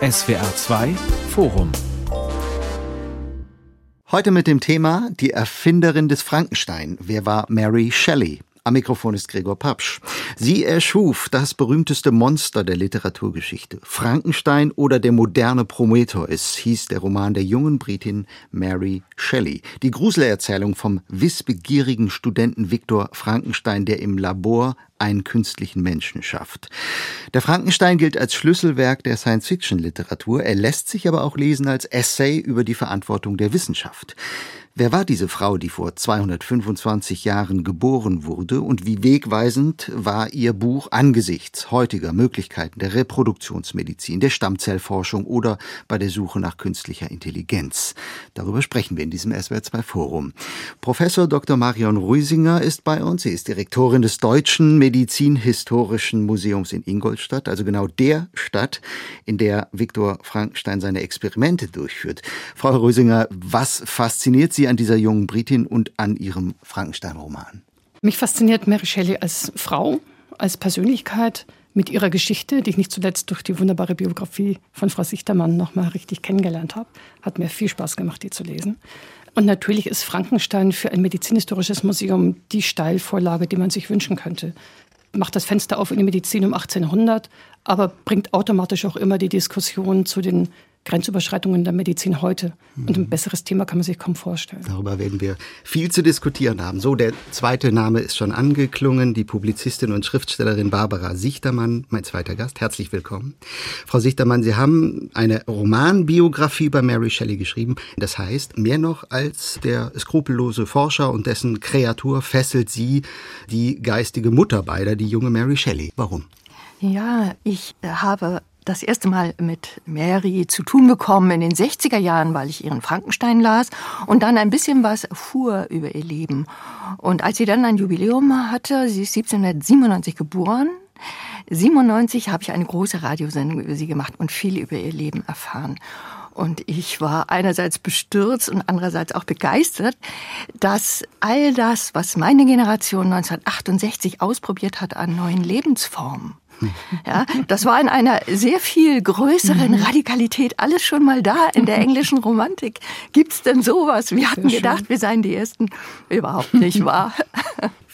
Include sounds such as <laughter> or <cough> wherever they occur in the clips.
SWR 2 Forum Heute mit dem Thema Die Erfinderin des Frankenstein. Wer war Mary Shelley? Am Mikrofon ist Gregor Papsch. Sie erschuf das berühmteste Monster der Literaturgeschichte. Frankenstein oder der moderne Prometheus hieß der Roman der jungen Britin Mary Shelley. Die Gruselerzählung vom wissbegierigen Studenten Viktor Frankenstein, der im Labor einen künstlichen Menschen schafft. Der Frankenstein gilt als Schlüsselwerk der Science-Fiction-Literatur. Er lässt sich aber auch lesen als Essay über die Verantwortung der Wissenschaft. Wer war diese Frau, die vor 225 Jahren geboren wurde und wie wegweisend war ihr Buch angesichts heutiger Möglichkeiten der Reproduktionsmedizin, der Stammzellforschung oder bei der Suche nach künstlicher Intelligenz? Darüber sprechen wir in diesem SWR2 Forum. Professor Dr. Marion Ruisinger ist bei uns. Sie ist Direktorin des Deutschen Medizinhistorischen Museums in Ingolstadt, also genau der Stadt, in der Viktor Frankenstein seine Experimente durchführt. Frau Ruisinger, was fasziniert Sie Sie an dieser jungen Britin und an Ihrem Frankenstein-Roman? Mich fasziniert Mary Shelley als Frau, als Persönlichkeit, mit ihrer Geschichte, die ich nicht zuletzt durch die wunderbare Biografie von Frau Sichtermann nochmal richtig kennengelernt habe. Hat mir viel Spaß gemacht, die zu lesen. Und natürlich ist Frankenstein für ein medizinhistorisches Museum die Steilvorlage, die man sich wünschen könnte. Macht das Fenster auf in die Medizin um 1800, aber bringt automatisch auch immer die Diskussion zu den Grenzüberschreitungen der Medizin heute. Und ein besseres Thema kann man sich kaum vorstellen. Darüber werden wir viel zu diskutieren haben. So, der zweite Name ist schon angeklungen, die Publizistin und Schriftstellerin Barbara Sichtermann, mein zweiter Gast. Herzlich willkommen. Frau Sichtermann, Sie haben eine Romanbiografie über Mary Shelley geschrieben. Das heißt, mehr noch als der skrupellose Forscher und dessen Kreatur fesselt Sie die geistige Mutter beider, die junge Mary Shelley. Warum? Ja, ich habe das erste Mal mit Mary zu tun bekommen in den 60er Jahren, weil ich ihren Frankenstein las und dann ein bisschen was erfuhr über ihr Leben. Und als sie dann ein Jubiläum hatte, sie ist 1797 geboren, 97 habe ich eine große Radiosendung über sie gemacht und viel über ihr Leben erfahren. Und ich war einerseits bestürzt und andererseits auch begeistert, dass all das, was meine Generation 1968 ausprobiert hat an neuen Lebensformen, ja, das war in einer sehr viel größeren mhm. Radikalität alles schon mal da in der englischen Romantik. Gibt's denn sowas? Wir hatten gedacht, wir seien die Ersten. Überhaupt nicht wahr.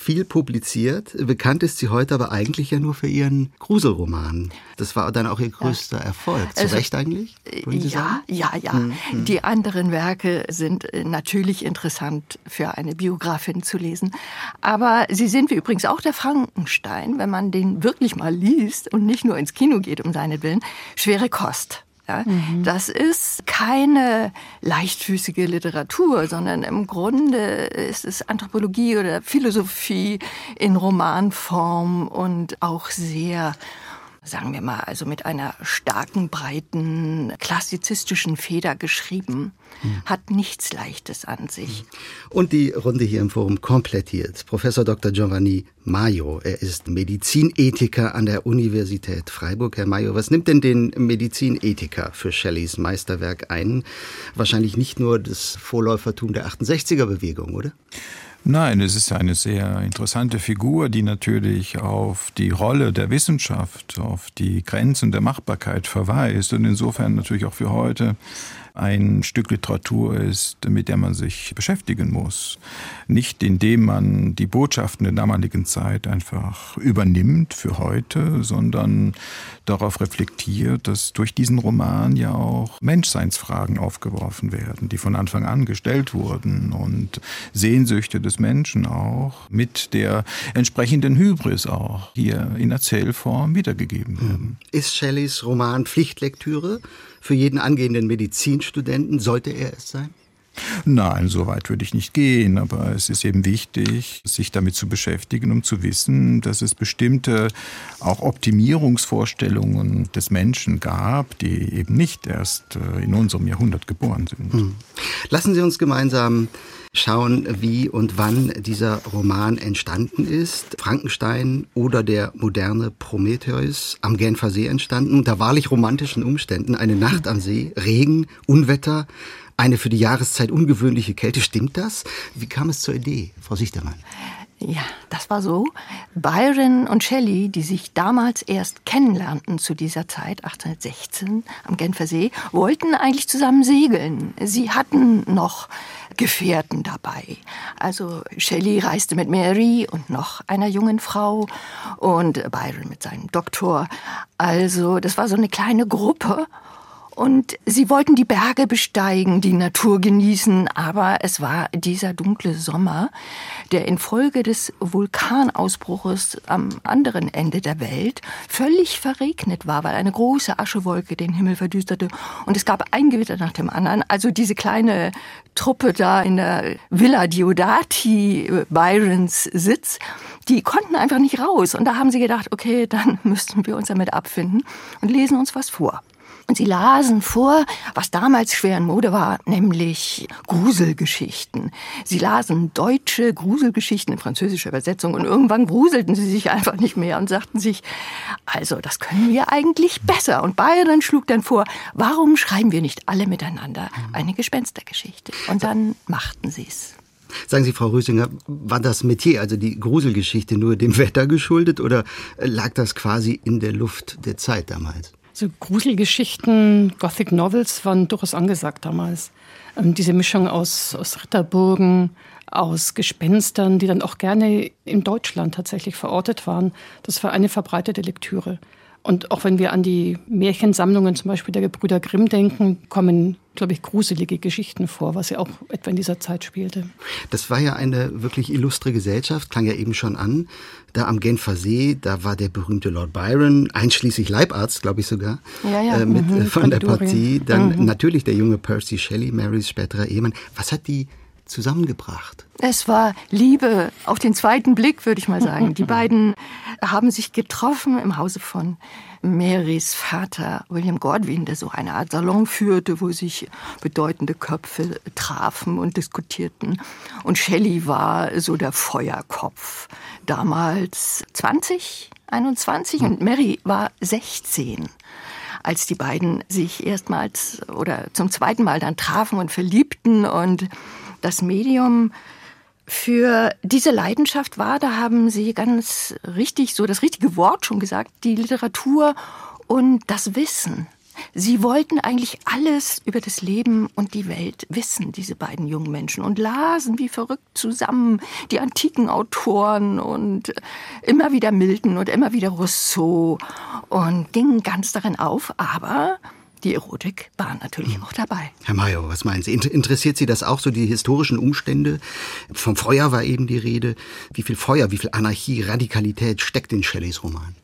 Viel publiziert. Bekannt ist sie heute aber eigentlich ja nur für ihren Gruselroman. Das war dann auch ihr größter ja. Erfolg. Zu also, Recht eigentlich? Ja, sagen? ja, ja. Mhm. Die anderen Werke sind äh, natürlich interessant für eine Biografin zu lesen. Aber sie sind wie übrigens auch der Frankenstein, wenn man den wirklich mal liest und nicht nur ins Kino geht um seinetwillen, schwere Kost. Ja, mhm. Das ist keine leichtfüßige Literatur, sondern im Grunde ist es Anthropologie oder Philosophie in Romanform und auch sehr sagen wir mal, also mit einer starken, breiten, klassizistischen Feder geschrieben, hm. hat nichts Leichtes an sich. Und die Runde hier im Forum komplettiert. Professor Dr. Giovanni Maio, er ist Medizinethiker an der Universität Freiburg. Herr Maio, was nimmt denn den Medizinethiker für Shelleys Meisterwerk ein? Wahrscheinlich nicht nur das Vorläufertum der 68er-Bewegung, oder? Nein, es ist eine sehr interessante Figur, die natürlich auf die Rolle der Wissenschaft, auf die Grenzen der Machbarkeit verweist und insofern natürlich auch für heute ein Stück Literatur ist, mit der man sich beschäftigen muss. Nicht indem man die Botschaften der damaligen Zeit einfach übernimmt für heute, sondern darauf reflektiert, dass durch diesen Roman ja auch Menschseinsfragen aufgeworfen werden, die von Anfang an gestellt wurden und Sehnsüchte des Menschen auch mit der entsprechenden Hybris auch hier in Erzählform wiedergegeben werden. Ist Shelleys Roman Pflichtlektüre? Für jeden angehenden Medizinstudenten? Sollte er es sein? Nein, so weit würde ich nicht gehen, aber es ist eben wichtig, sich damit zu beschäftigen, um zu wissen, dass es bestimmte auch Optimierungsvorstellungen des Menschen gab, die eben nicht erst äh, in unserem Jahrhundert geboren sind. Hm. Lassen Sie uns gemeinsam schauen, wie und wann dieser Roman entstanden ist. Frankenstein oder der moderne Prometheus am Genfer See entstanden, unter wahrlich romantischen Umständen. Eine Nacht am See, Regen, Unwetter, eine für die Jahreszeit ungewöhnliche Kälte. Stimmt das? Wie kam es zur Idee, Frau Sichtermann? Ja, das war so. Byron und Shelley, die sich damals erst kennenlernten zu dieser Zeit, 1816 am Genfer See, wollten eigentlich zusammen segeln. Sie hatten noch Gefährten dabei. Also Shelley reiste mit Mary und noch einer jungen Frau und Byron mit seinem Doktor. Also das war so eine kleine Gruppe und sie wollten die Berge besteigen, die Natur genießen, aber es war dieser dunkle Sommer, der infolge des Vulkanausbruches am anderen Ende der Welt völlig verregnet war, weil eine große Aschewolke den Himmel verdüsterte und es gab ein Gewitter nach dem anderen. Also diese kleine Truppe da in der Villa Diodati, Byrons Sitz, die konnten einfach nicht raus. Und da haben sie gedacht, okay, dann <laughs> müssten wir uns damit abfinden und lesen uns was vor. Und sie lasen vor, was damals schwer in Mode war, nämlich Gruselgeschichten. Sie lasen deutsche Gruselgeschichten in französischer Übersetzung und irgendwann gruselten sie sich einfach nicht mehr und sagten sich, also das können wir eigentlich besser. Und Byron schlug dann vor, warum schreiben wir nicht alle miteinander eine Gespenstergeschichte? Und dann machten sie es. Sagen Sie, Frau Rüsinger, war das Metier, also die Gruselgeschichte, nur dem Wetter geschuldet oder lag das quasi in der Luft der Zeit damals? So Gruselgeschichten, Gothic Novels waren durchaus angesagt damals. Ähm, diese Mischung aus, aus Ritterburgen, aus Gespenstern, die dann auch gerne in Deutschland tatsächlich verortet waren, das war eine verbreitete Lektüre. Und auch wenn wir an die Märchensammlungen zum Beispiel der Gebrüder Grimm denken, kommen, glaube ich, gruselige Geschichten vor, was ja auch etwa in dieser Zeit spielte. Das war ja eine wirklich illustre Gesellschaft, klang ja eben schon an. Da am Genfer See, da war der berühmte Lord Byron, einschließlich Leibarzt, glaube ich sogar, ja, ja. Äh, mit mhm, äh, von der Partie. Dann Mhm. natürlich der junge Percy Shelley, Marys späterer Ehemann. Was hat die zusammengebracht? Es war Liebe auf den zweiten Blick, würde ich mal sagen. Die beiden <laughs> haben sich getroffen im Hause von Marys Vater, William Godwin, der so eine Art Salon führte, wo sich bedeutende Köpfe trafen und diskutierten. Und Shelley war so der Feuerkopf. Damals 20, 21 und Mary war 16 als die beiden sich erstmals oder zum zweiten Mal dann trafen und verliebten und das Medium für diese Leidenschaft war, da haben Sie ganz richtig, so das richtige Wort schon gesagt, die Literatur und das Wissen. Sie wollten eigentlich alles über das Leben und die Welt wissen, diese beiden jungen Menschen, und lasen wie verrückt zusammen die antiken Autoren und immer wieder Milton und immer wieder Rousseau und gingen ganz darin auf, aber die Erotik war natürlich auch dabei. Herr Mayo, was meinen Sie? Inter- Interessiert Sie das auch so, die historischen Umstände? Vom Feuer war eben die Rede. Wie viel Feuer, wie viel Anarchie, Radikalität steckt in Shelleys Roman?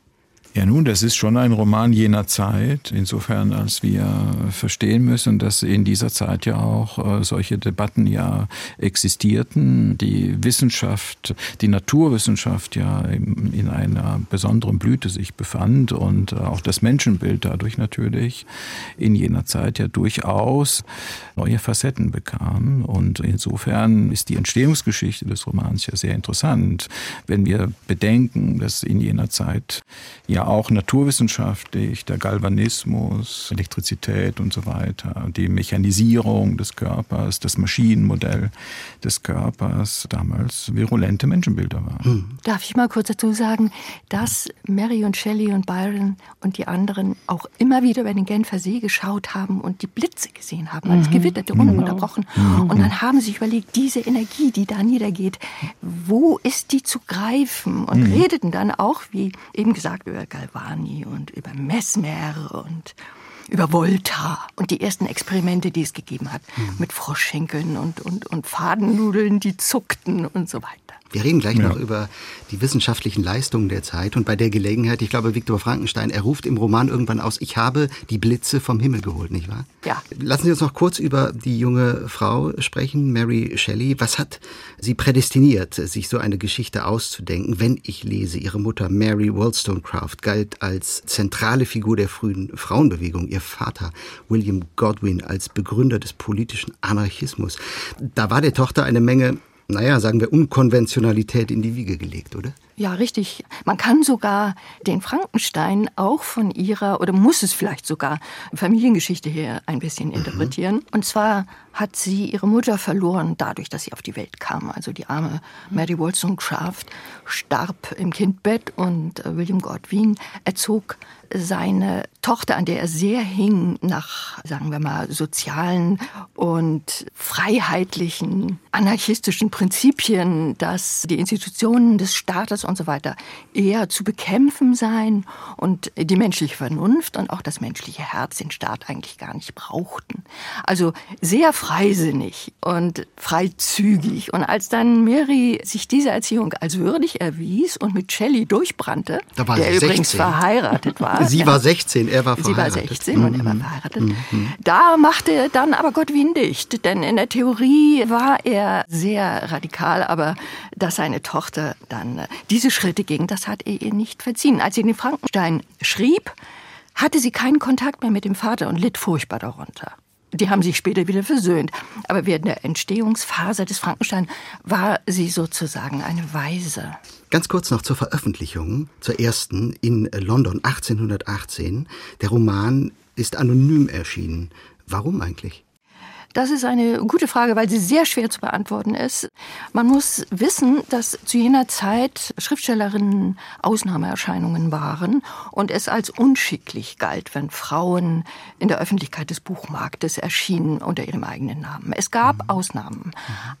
Ja, nun, das ist schon ein Roman jener Zeit, insofern, als wir verstehen müssen, dass in dieser Zeit ja auch äh, solche Debatten ja existierten, die Wissenschaft, die Naturwissenschaft ja in, in einer besonderen Blüte sich befand und äh, auch das Menschenbild dadurch natürlich in jener Zeit ja durchaus neue Facetten bekam. Und insofern ist die Entstehungsgeschichte des Romans ja sehr interessant, wenn wir bedenken, dass in jener Zeit ja auch naturwissenschaftlich der Galvanismus, Elektrizität und so weiter, die Mechanisierung des Körpers, das Maschinenmodell des Körpers damals virulente Menschenbilder waren. Darf ich mal kurz dazu sagen, dass Mary und Shelley und Byron und die anderen auch immer wieder über den Genfer See geschaut haben und die Blitze gesehen haben, als gewitterte ununterbrochen. Und dann haben sie sich überlegt, diese Energie, die da niedergeht, wo ist die zu greifen? Und redeten dann auch, wie eben gesagt, über Galvani und über Mesmer und über Volta und die ersten Experimente, die es gegeben hat, mit Froschschenkeln und, und, und Fadennudeln, die zuckten und so weiter. Wir reden gleich Ja. noch über die wissenschaftlichen Leistungen der Zeit und bei der Gelegenheit, ich glaube, Viktor Frankenstein, er ruft im Roman irgendwann aus, ich habe die Blitze vom Himmel geholt, nicht wahr? Ja. Lassen Sie uns noch kurz über die junge Frau sprechen, Mary Shelley. Was hat sie prädestiniert, sich so eine Geschichte auszudenken? Wenn ich lese, ihre Mutter Mary Wollstonecraft galt als zentrale Figur der frühen Frauenbewegung, ihr Vater William Godwin als Begründer des politischen Anarchismus. Da war der Tochter eine Menge naja, sagen wir, Unkonventionalität in die Wiege gelegt, oder? Ja, richtig. Man kann sogar den Frankenstein auch von ihrer, oder muss es vielleicht sogar, Familiengeschichte her ein bisschen mhm. interpretieren. Mhm. Und zwar hat sie ihre Mutter verloren, dadurch, dass sie auf die Welt kam. Also die arme Mary Wollstonecraft starb im Kindbett und äh, William Godwin erzog seine Tochter, an der er sehr hing, nach, sagen wir mal, sozialen und freiheitlichen, anarchistischen Prinzipien, dass die Institutionen des Staates und so weiter eher zu bekämpfen seien und die menschliche Vernunft und auch das menschliche Herz den Staat eigentlich gar nicht brauchten. Also sehr freisinnig und freizügig. Und als dann Mary sich diese Erziehung als würdig erwies und mit Shelley durchbrannte, der übrigens verheiratet war, <laughs> Sie war 16, er war verheiratet. Sie war 16 mhm. und er war mhm. verheiratet. Mhm. Da machte dann aber Godwin dicht, denn in der Theorie war er sehr radikal, aber dass seine Tochter dann diese Schritte ging, das hat er ihr nicht verziehen. Als sie den Frankenstein schrieb, hatte sie keinen Kontakt mehr mit dem Vater und litt furchtbar darunter. Die haben sich später wieder versöhnt. Aber während der Entstehungsphase des Frankenstein war sie sozusagen eine Weise. Ganz kurz noch zur Veröffentlichung, zur ersten in London 1818. Der Roman ist anonym erschienen. Warum eigentlich? Das ist eine gute Frage, weil sie sehr schwer zu beantworten ist. Man muss wissen, dass zu jener Zeit Schriftstellerinnen Ausnahmeerscheinungen waren und es als unschicklich galt, wenn Frauen in der Öffentlichkeit des Buchmarktes erschienen unter ihrem eigenen Namen. Es gab mhm. Ausnahmen,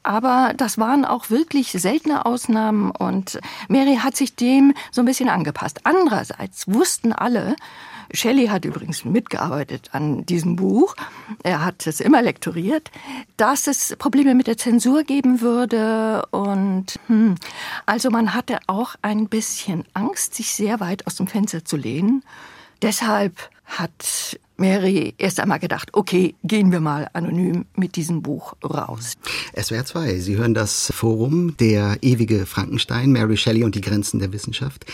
aber das waren auch wirklich seltene Ausnahmen und Mary hat sich dem so ein bisschen angepasst. Andererseits wussten alle, Shelley hat übrigens mitgearbeitet an diesem Buch. Er hat es immer lektoriert, dass es Probleme mit der Zensur geben würde. Und hm, also man hatte auch ein bisschen Angst, sich sehr weit aus dem Fenster zu lehnen. Deshalb hat Mary erst einmal gedacht, okay, gehen wir mal anonym mit diesem Buch raus. SWR 2, Sie hören das Forum Der ewige Frankenstein, Mary Shelley und die Grenzen der Wissenschaft.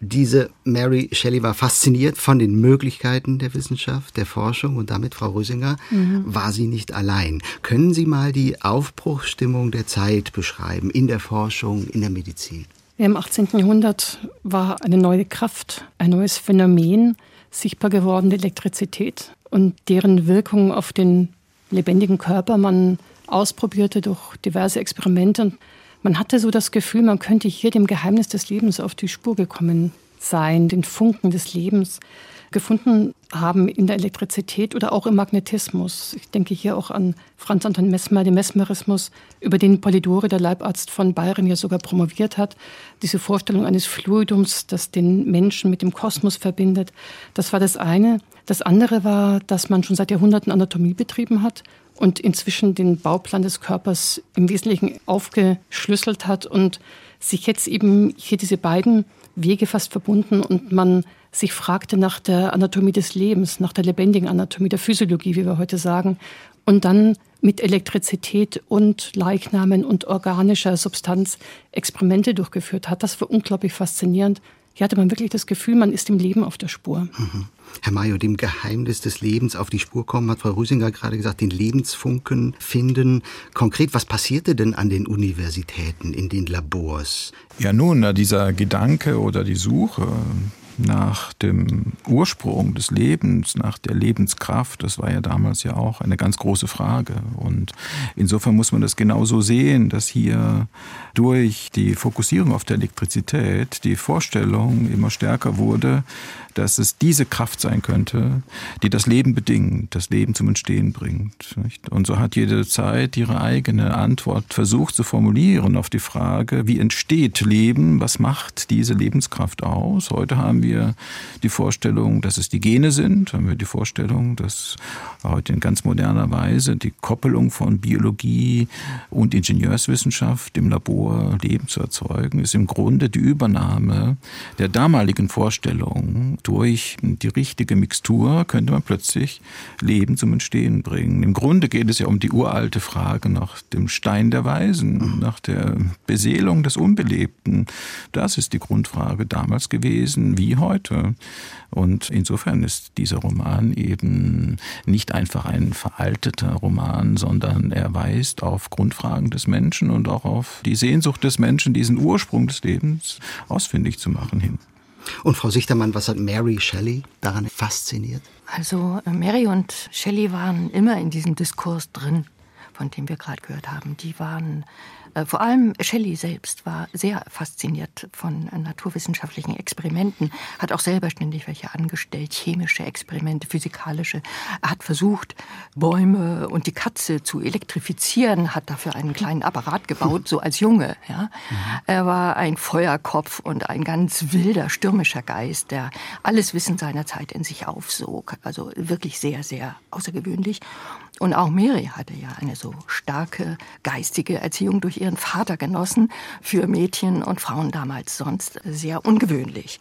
Diese Mary Shelley war fasziniert von den Möglichkeiten der Wissenschaft, der Forschung und damit, Frau Rösinger, mhm. war sie nicht allein. Können Sie mal die Aufbruchsstimmung der Zeit beschreiben in der Forschung, in der Medizin? Im 18. Jahrhundert war eine neue Kraft, ein neues Phänomen, sichtbar gewordene Elektrizität und deren Wirkung auf den lebendigen Körper man ausprobierte durch diverse Experimente. Man hatte so das Gefühl, man könnte hier dem Geheimnis des Lebens auf die Spur gekommen sein, den Funken des Lebens gefunden haben in der Elektrizität oder auch im Magnetismus. Ich denke hier auch an Franz Anton Messmer, den Mesmerismus, über den Polidori, der Leibarzt von Bayern, ja sogar promoviert hat. Diese Vorstellung eines Fluidums, das den Menschen mit dem Kosmos verbindet, das war das eine. Das andere war, dass man schon seit Jahrhunderten Anatomie betrieben hat und inzwischen den Bauplan des Körpers im Wesentlichen aufgeschlüsselt hat und sich jetzt eben hier diese beiden Wege fast verbunden und man sich fragte nach der Anatomie des Lebens, nach der lebendigen Anatomie, der Physiologie, wie wir heute sagen, und dann mit Elektrizität und Leichnamen und organischer Substanz Experimente durchgeführt hat. Das war unglaublich faszinierend. Hier hatte man wirklich das Gefühl, man ist dem Leben auf der Spur. Mhm. Herr Mayo, dem Geheimnis des Lebens auf die Spur kommen, hat Frau Rüsinger gerade gesagt, den Lebensfunken finden. Konkret, was passierte denn an den Universitäten, in den Labors? Ja, nun, dieser Gedanke oder die Suche nach dem Ursprung des Lebens, nach der Lebenskraft, das war ja damals ja auch eine ganz große Frage. Und insofern muss man das genauso sehen, dass hier durch die Fokussierung auf der Elektrizität die Vorstellung immer stärker wurde, dass es diese Kraft sein könnte, die das Leben bedingt, das Leben zum Entstehen bringt. Und so hat jede Zeit ihre eigene Antwort versucht zu formulieren auf die Frage, wie entsteht Leben, was macht diese Lebenskraft aus? Heute haben wir die Vorstellung, dass es die Gene sind, haben wir die Vorstellung, dass heute in ganz moderner Weise die Koppelung von Biologie und Ingenieurswissenschaft im Labor Leben zu erzeugen, ist im Grunde die Übernahme der damaligen Vorstellung durch die richtige Mixtur könnte man plötzlich Leben zum Entstehen bringen. Im Grunde geht es ja um die uralte Frage nach dem Stein der Weisen, nach der Beseelung des Unbelebten. Das ist die Grundfrage damals gewesen. Wie wie heute. Und insofern ist dieser Roman eben nicht einfach ein veralteter Roman, sondern er weist auf Grundfragen des Menschen und auch auf die Sehnsucht des Menschen, diesen Ursprung des Lebens ausfindig zu machen hin. Und Frau Sichtermann, was hat Mary Shelley daran fasziniert? Also äh, Mary und Shelley waren immer in diesem Diskurs drin, von dem wir gerade gehört haben. Die waren vor allem Shelley selbst war sehr fasziniert von äh, naturwissenschaftlichen Experimenten, hat auch selber ständig welche angestellt, chemische Experimente, physikalische. Er hat versucht, Bäume und die Katze zu elektrifizieren, hat dafür einen kleinen Apparat gebaut, so als Junge. Ja. Er war ein Feuerkopf und ein ganz wilder, stürmischer Geist, der alles Wissen seiner Zeit in sich aufsog. Also wirklich sehr, sehr außergewöhnlich. Und auch Mary hatte ja eine so starke geistige Erziehung durch ihren Vater genossen, für Mädchen und Frauen damals sonst sehr ungewöhnlich.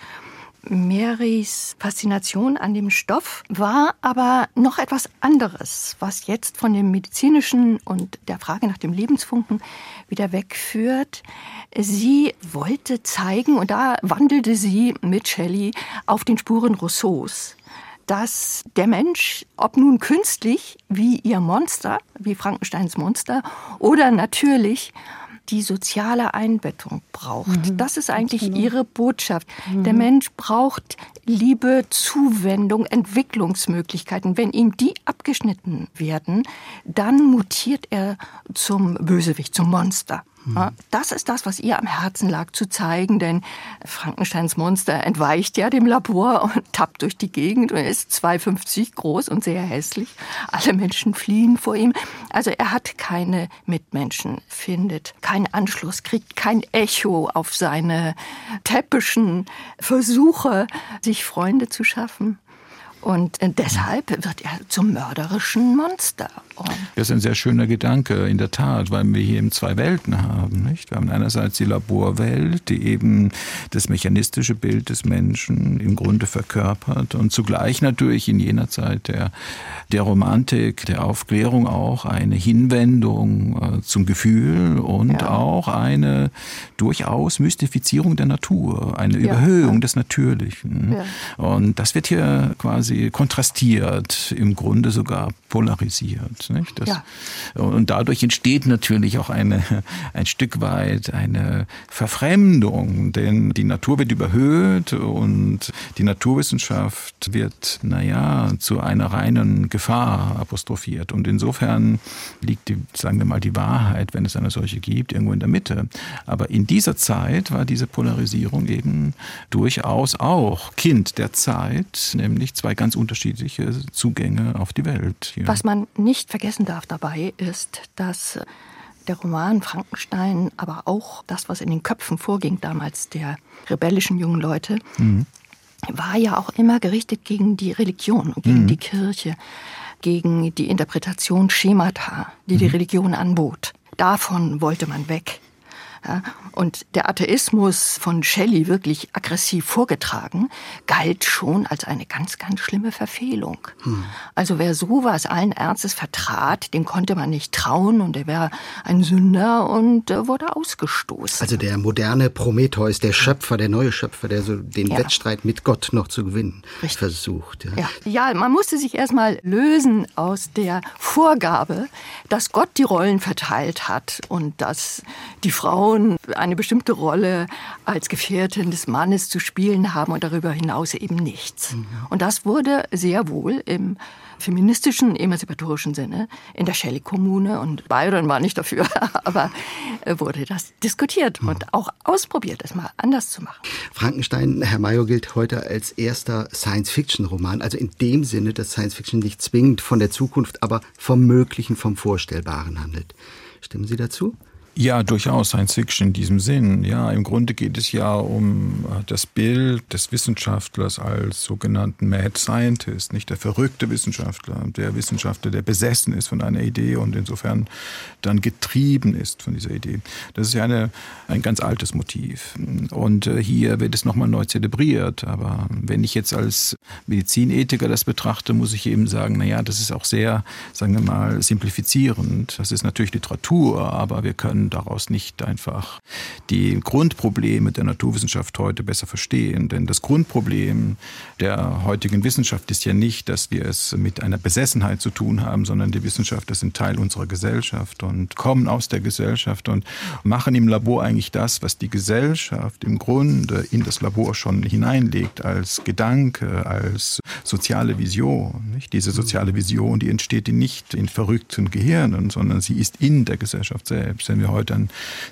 Marys Faszination an dem Stoff war aber noch etwas anderes, was jetzt von dem medizinischen und der Frage nach dem Lebensfunken wieder wegführt. Sie wollte zeigen, und da wandelte sie mit Shelley auf den Spuren Rousseaus, dass der Mensch, ob nun künstlich wie ihr Monster, wie Frankensteins Monster, oder natürlich die soziale Einbettung braucht. Mhm. Das ist eigentlich genau. ihre Botschaft. Mhm. Der Mensch braucht Liebe, Zuwendung, Entwicklungsmöglichkeiten. Wenn ihm die abgeschnitten werden, dann mutiert er zum Bösewicht, zum Monster. Mhm. Das ist das, was ihr am Herzen lag, zu zeigen, denn Frankensteins Monster entweicht ja dem Labor und tappt durch die Gegend und ist 2,50 groß und sehr hässlich. Alle Menschen fliehen vor ihm. Also er hat keine Mitmenschen, findet keinen Anschluss, kriegt kein Echo auf seine täppischen Versuche, sich Freunde zu schaffen. Und äh, deshalb wird er zum mörderischen Monster. Und das ist ein sehr schöner Gedanke, in der Tat, weil wir hier eben zwei Welten haben. Nicht? Wir haben einerseits die Laborwelt, die eben das mechanistische Bild des Menschen im Grunde verkörpert und zugleich natürlich in jener Zeit der, der Romantik, der Aufklärung auch eine Hinwendung äh, zum Gefühl und ja. auch eine durchaus Mystifizierung der Natur, eine ja. Überhöhung des Natürlichen. Ja. Und das wird hier quasi quasi kontrastiert, im Grunde sogar polarisiert. Nicht? Das, ja. Und dadurch entsteht natürlich auch eine, ein Stück weit eine Verfremdung, denn die Natur wird überhöht und die Naturwissenschaft wird, naja, zu einer reinen Gefahr apostrophiert. Und insofern liegt die, sagen wir mal, die Wahrheit, wenn es eine solche gibt, irgendwo in der Mitte. Aber in dieser Zeit war diese Polarisierung eben durchaus auch Kind der Zeit, nämlich zwei ganz unterschiedliche Zugänge auf die Welt. Ja. Was man nicht vergessen darf dabei ist, dass der Roman Frankenstein, aber auch das, was in den Köpfen vorging damals der rebellischen jungen Leute, mhm. war ja auch immer gerichtet gegen die Religion und gegen mhm. die Kirche, gegen die Interpretation Schemata, die mhm. die Religion anbot. Davon wollte man weg. Und der Atheismus von Shelley wirklich aggressiv vorgetragen, galt schon als eine ganz, ganz schlimme Verfehlung. Hm. Also wer sowas allen Ernstes vertrat, dem konnte man nicht trauen und er wäre ein Sünder und äh, wurde ausgestoßen. Also der moderne Prometheus, der Schöpfer, der neue Schöpfer, der so den ja. Wettstreit mit Gott noch zu gewinnen Richtig. versucht. Ja. ja. ja, man musste sich erstmal lösen aus der Vorgabe, dass Gott die Rollen verteilt hat und dass die Frauen eine bestimmte Rolle als Gefährtin des Mannes zu spielen haben und darüber hinaus eben nichts. Mhm. Und das wurde sehr wohl im feministischen, emanzipatorischen Sinne in der Shelley-Kommune und Byron war nicht dafür, <laughs> aber wurde das diskutiert mhm. und auch ausprobiert, es mal anders zu machen. Frankenstein, Herr Mayo, gilt heute als erster Science-Fiction-Roman, also in dem Sinne, dass Science-Fiction nicht zwingend von der Zukunft, aber vom Möglichen, vom Vorstellbaren handelt. Stimmen Sie dazu? Ja, durchaus Science Fiction in diesem Sinn. Ja, im Grunde geht es ja um äh, das Bild des Wissenschaftlers als sogenannten Mad Scientist, nicht der verrückte Wissenschaftler, der Wissenschaftler, der besessen ist von einer Idee und insofern dann getrieben ist von dieser Idee. Das ist ja eine, ein ganz altes Motiv. Und äh, hier wird es nochmal neu zelebriert. Aber wenn ich jetzt als Medizinethiker das betrachte, muss ich eben sagen, na ja, das ist auch sehr, sagen wir mal, simplifizierend. Das ist natürlich Literatur, aber wir können können daraus nicht einfach die Grundprobleme der Naturwissenschaft heute besser verstehen. Denn das Grundproblem der heutigen Wissenschaft ist ja nicht, dass wir es mit einer Besessenheit zu tun haben, sondern die Wissenschaftler sind Teil unserer Gesellschaft und kommen aus der Gesellschaft und machen im Labor eigentlich das, was die Gesellschaft im Grunde in das Labor schon hineinlegt als Gedanke, als soziale Vision. Nicht? Diese soziale Vision, die entsteht nicht in verrückten Gehirnen, sondern sie ist in der Gesellschaft selbst. Wenn wir heute an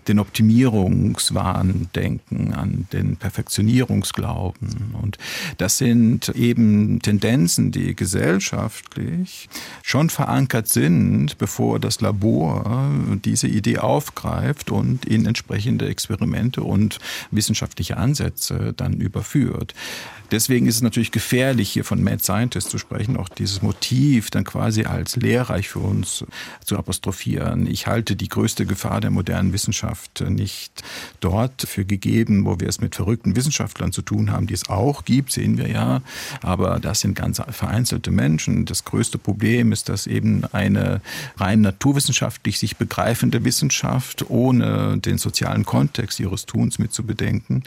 den Optimierungswahn denken, an den Perfektionierungsglauben. Und das sind eben Tendenzen, die gesellschaftlich schon verankert sind, bevor das Labor diese Idee aufgreift und in entsprechende Experimente und wissenschaftliche Ansätze dann überführt. Deswegen ist es natürlich gefährlich, hier von Mad Scientist zu sprechen, auch dieses Motiv dann quasi als lehrreich für uns zu apostrophieren. Ich halte die größte Gefahr der modernen Wissenschaft nicht dort für gegeben, wo wir es mit verrückten Wissenschaftlern zu tun haben, die es auch gibt, sehen wir ja. Aber das sind ganz vereinzelte Menschen. Das größte Problem ist, dass eben eine rein naturwissenschaftlich sich begreifende Wissenschaft, ohne den sozialen Kontext ihres Tuns mit zu bedenken,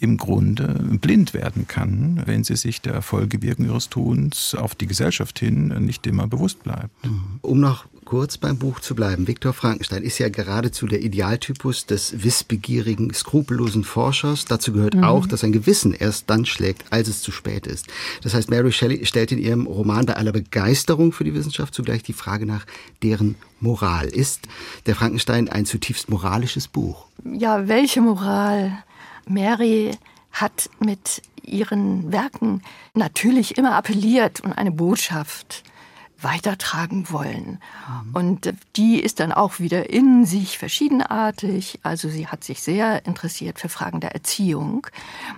im Grunde blind werden kann wenn sie sich der Folgewirkung ihres Tuns auf die Gesellschaft hin nicht immer bewusst bleibt. Um noch kurz beim Buch zu bleiben. Viktor Frankenstein ist ja geradezu der Idealtypus des wissbegierigen, skrupellosen Forschers. Dazu gehört mhm. auch, dass sein Gewissen erst dann schlägt, als es zu spät ist. Das heißt, Mary Shelley stellt in ihrem Roman bei aller Begeisterung für die Wissenschaft zugleich die Frage nach deren Moral. Ist der Frankenstein ein zutiefst moralisches Buch? Ja, welche Moral? Mary hat mit ihren Werken natürlich immer appelliert und eine Botschaft weitertragen wollen. Mhm. Und die ist dann auch wieder in sich verschiedenartig. Also sie hat sich sehr interessiert für Fragen der Erziehung,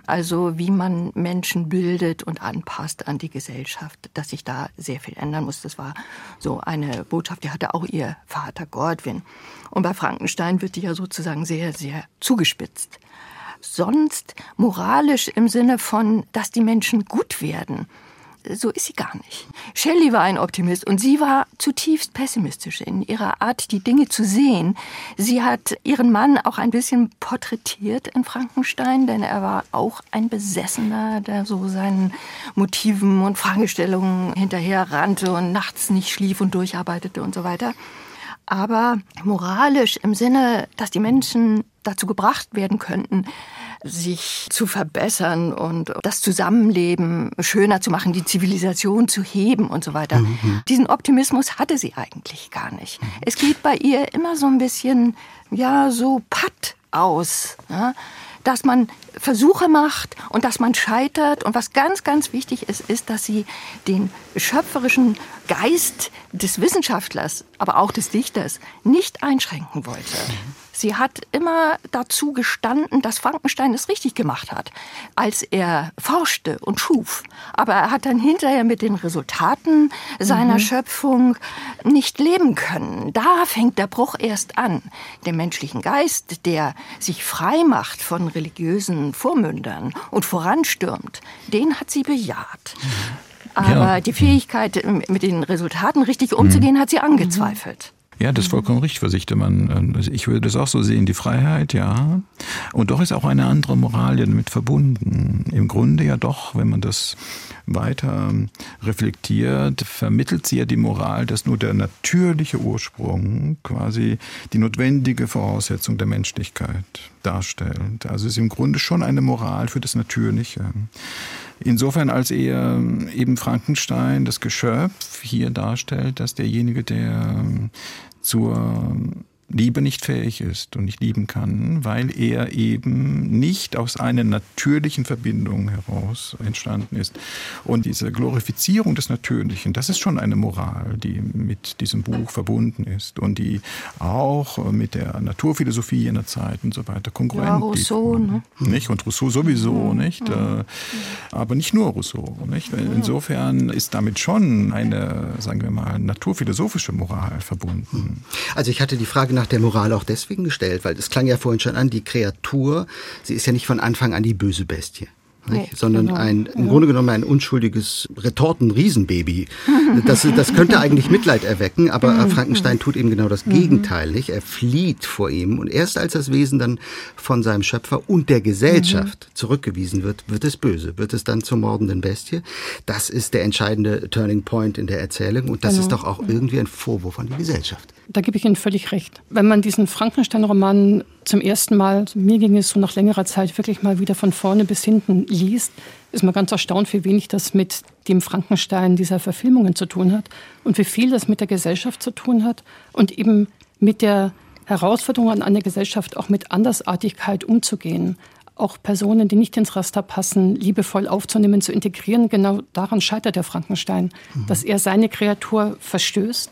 also wie man Menschen bildet und anpasst an die Gesellschaft, dass sich da sehr viel ändern muss. Das war so eine Botschaft, die hatte auch ihr Vater Godwin. Und bei Frankenstein wird die ja sozusagen sehr, sehr zugespitzt sonst moralisch im Sinne von, dass die Menschen gut werden. So ist sie gar nicht. Shelley war ein Optimist und sie war zutiefst pessimistisch in ihrer Art, die Dinge zu sehen. Sie hat ihren Mann auch ein bisschen porträtiert in Frankenstein, denn er war auch ein Besessener, der so seinen Motiven und Fragestellungen hinterher rannte und nachts nicht schlief und durcharbeitete und so weiter. Aber moralisch im Sinne, dass die Menschen dazu gebracht werden könnten, sich zu verbessern und das Zusammenleben schöner zu machen, die Zivilisation zu heben und so weiter. Mhm. Diesen Optimismus hatte sie eigentlich gar nicht. Mhm. Es geht bei ihr immer so ein bisschen, ja, so patt aus. Ja? dass man Versuche macht und dass man scheitert. Und was ganz, ganz wichtig ist, ist, dass sie den schöpferischen Geist des Wissenschaftlers, aber auch des Dichters nicht einschränken wollte. Sie hat immer dazu gestanden, dass Frankenstein es richtig gemacht hat, als er forschte und schuf. Aber er hat dann hinterher mit den Resultaten seiner mhm. Schöpfung nicht leben können. Da fängt der Bruch erst an. Der menschlichen Geist, der sich frei macht von religiösen Vormündern und voranstürmt, den hat sie bejaht. Mhm. Aber ja. die Fähigkeit, mit den Resultaten richtig umzugehen, mhm. hat sie angezweifelt. Ja, das ist vollkommen richtig, Versichte man. Also ich würde das auch so sehen, die Freiheit, ja. Und doch ist auch eine andere Moral damit verbunden. Im Grunde ja doch, wenn man das weiter reflektiert, vermittelt sie ja die Moral, dass nur der natürliche Ursprung quasi die notwendige Voraussetzung der Menschlichkeit darstellt. Also es ist im Grunde schon eine Moral für das Natürliche. Insofern als er eben Frankenstein das Geschöpf hier darstellt, dass derjenige, der zur Liebe nicht fähig ist und nicht lieben kann, weil er eben nicht aus einer natürlichen Verbindung heraus entstanden ist. Und diese Glorifizierung des Natürlichen, das ist schon eine Moral, die mit diesem Buch verbunden ist und die auch mit der Naturphilosophie jener Zeit und so weiter kongruent ja, Rousseau, ne? nicht? Und Rousseau sowieso, nicht? Mhm. Aber nicht nur Rousseau, nicht? Insofern ist damit schon eine, sagen wir mal, naturphilosophische Moral verbunden. Also ich hatte die Frage nach der Moral auch deswegen gestellt, weil es klang ja vorhin schon an, die Kreatur, sie ist ja nicht von Anfang an die böse Bestie. Nee, sondern genau. ein, im. Grunde genommen ein unschuldiges Retorten-Riesenbaby. Das, das könnte eigentlich Mitleid erwecken, aber. Frankenstein tut eben genau das mhm. Gegenteil. Nicht? Er flieht vor ihm und erst als das Wesen dann von seinem Schöpfer und der Gesellschaft mhm. zurückgewiesen wird, wird es böse, wird es dann zur mordenden Bestie. Das ist der entscheidende Turning Point in der Erzählung und das genau. ist doch auch irgendwie ein Vorwurf an die Gesellschaft. Da gebe ich Ihnen völlig recht. Wenn man diesen Frankenstein-Roman zum ersten Mal, mir ging es so nach längerer Zeit wirklich mal wieder von vorne bis hinten liest, ist man ganz erstaunt, wie wenig das mit dem Frankenstein dieser Verfilmungen zu tun hat und wie viel das mit der Gesellschaft zu tun hat und eben mit der Herausforderung an eine Gesellschaft auch mit Andersartigkeit umzugehen. Auch Personen, die nicht ins Raster passen, liebevoll aufzunehmen, zu integrieren. Genau daran scheitert der Frankenstein, mhm. dass er seine Kreatur verstößt,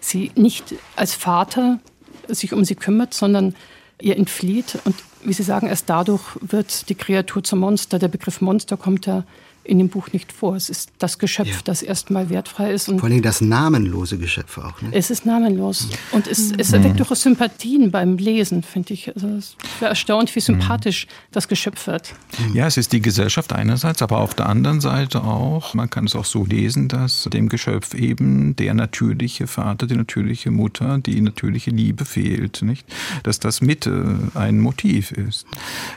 sie nicht als Vater sich um sie kümmert, sondern ihr entflieht. Und wie Sie sagen, erst dadurch wird die Kreatur zum Monster. Der Begriff Monster kommt ja in dem Buch nicht vor. Es ist das Geschöpf, ja. das erstmal wertfrei ist. Und Vor allem das namenlose Geschöpf auch. Ne? Es ist namenlos. Und es, es erweckt mhm. durchaus Sympathien beim Lesen, finde ich. Also es wäre erstaunt, wie sympathisch mhm. das Geschöpf wird. Ja, es ist die Gesellschaft einerseits, aber auf der anderen Seite auch, man kann es auch so lesen, dass dem Geschöpf eben der natürliche Vater, die natürliche Mutter, die natürliche Liebe fehlt. Nicht? Dass das Mitte ein Motiv ist.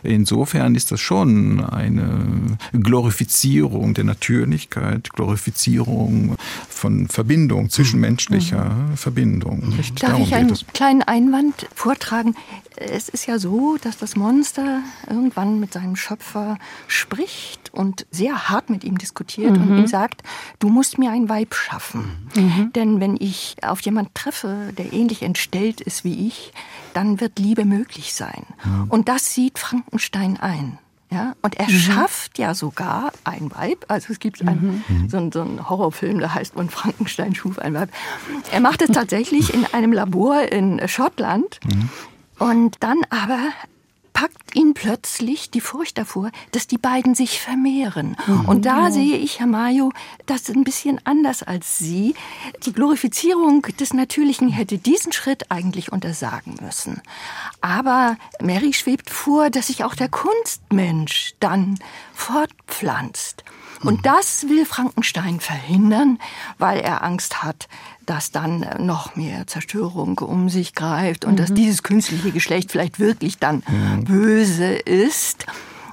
Insofern ist das schon eine Glorifizierung Glorifizierung der Natürlichkeit, Glorifizierung von Verbindung, zwischenmenschlicher mhm. Verbindung. Nicht? Darf Darum ich einen kleinen Einwand vortragen? Es ist ja so, dass das Monster irgendwann mit seinem Schöpfer spricht und sehr hart mit ihm diskutiert mhm. und ihm sagt, du musst mir ein Weib schaffen. Mhm. Denn wenn ich auf jemand treffe, der ähnlich entstellt ist wie ich, dann wird Liebe möglich sein. Mhm. Und das sieht Frankenstein ein. Ja, und er mhm. schafft ja sogar ein Weib. Also es gibt einen, mhm. so, einen, so einen Horrorfilm, der heißt Und Frankenstein schuf ein Weib. Er macht es tatsächlich in einem Labor in Schottland. Mhm. Und dann aber packt ihn plötzlich die Furcht davor, dass die beiden sich vermehren. Mhm. Und da sehe ich, Herr Mayo, das ein bisschen anders als Sie. Die Glorifizierung des Natürlichen hätte diesen Schritt eigentlich untersagen müssen. Aber Mary schwebt vor, dass sich auch der Kunstmensch dann fortpflanzt. Und mhm. das will Frankenstein verhindern, weil er Angst hat, dass dann äh, noch mehr Zerstörung um sich greift und mhm. dass dieses künstliche Geschlecht vielleicht wirklich dann mhm. böse ist.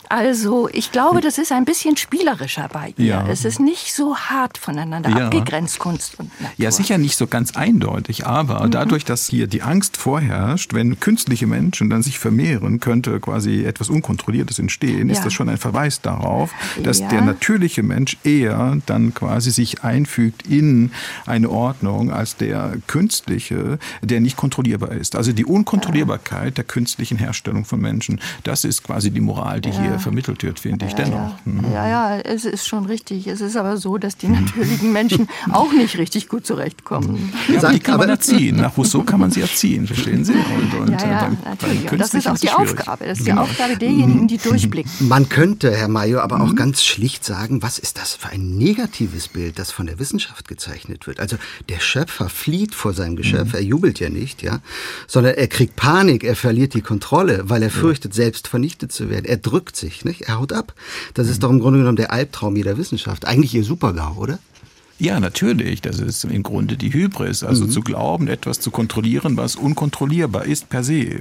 Also ich glaube, das ist ein bisschen spielerischer bei ihr. Ja. Es ist nicht so hart voneinander ja. abgegrenzt, Kunst und Natur. Ja, sicher nicht so ganz eindeutig, aber mhm. dadurch, dass hier die Angst vorherrscht, wenn künstliche Menschen dann sich vermehren, könnte quasi etwas Unkontrolliertes entstehen, ja. ist das schon ein Verweis darauf, dass der natürliche Mensch eher dann quasi sich einfügt in eine Ordnung als der künstliche, der nicht kontrollierbar ist. Also die Unkontrollierbarkeit der künstlichen Herstellung von Menschen, das ist quasi die Moral, die hier vermittelt wird, finde ich ja, dennoch. Ja. Mhm. ja, ja, es ist schon richtig. Es ist aber so, dass die <laughs> natürlichen Menschen auch nicht richtig gut zurechtkommen. Ja, die kann man erziehen. Nach Rousseau kann man sie erziehen, verstehen Sie? Und, und, ja, ja, beim, natürlich. Beim das ist auch die Aufgabe. Das ist die Aufgabe derjenigen, die durchblicken. Man könnte, Herr Mayo, aber auch mhm. ganz schlicht sagen, was ist das für ein negatives Bild, das von der Wissenschaft gezeichnet wird? Also der Schöpfer flieht vor seinem Geschöpf, mhm. er jubelt ja nicht, ja, sondern er kriegt Panik, er verliert die Kontrolle, weil er fürchtet, selbst vernichtet zu werden. Er drückt sich sich, nicht? Er haut ab. Das ist doch im Grunde genommen der Albtraum jeder Wissenschaft. Eigentlich ihr Supergau, oder? Ja, natürlich. Das ist im Grunde die Hybris. Also mhm. zu glauben, etwas zu kontrollieren, was unkontrollierbar ist per se.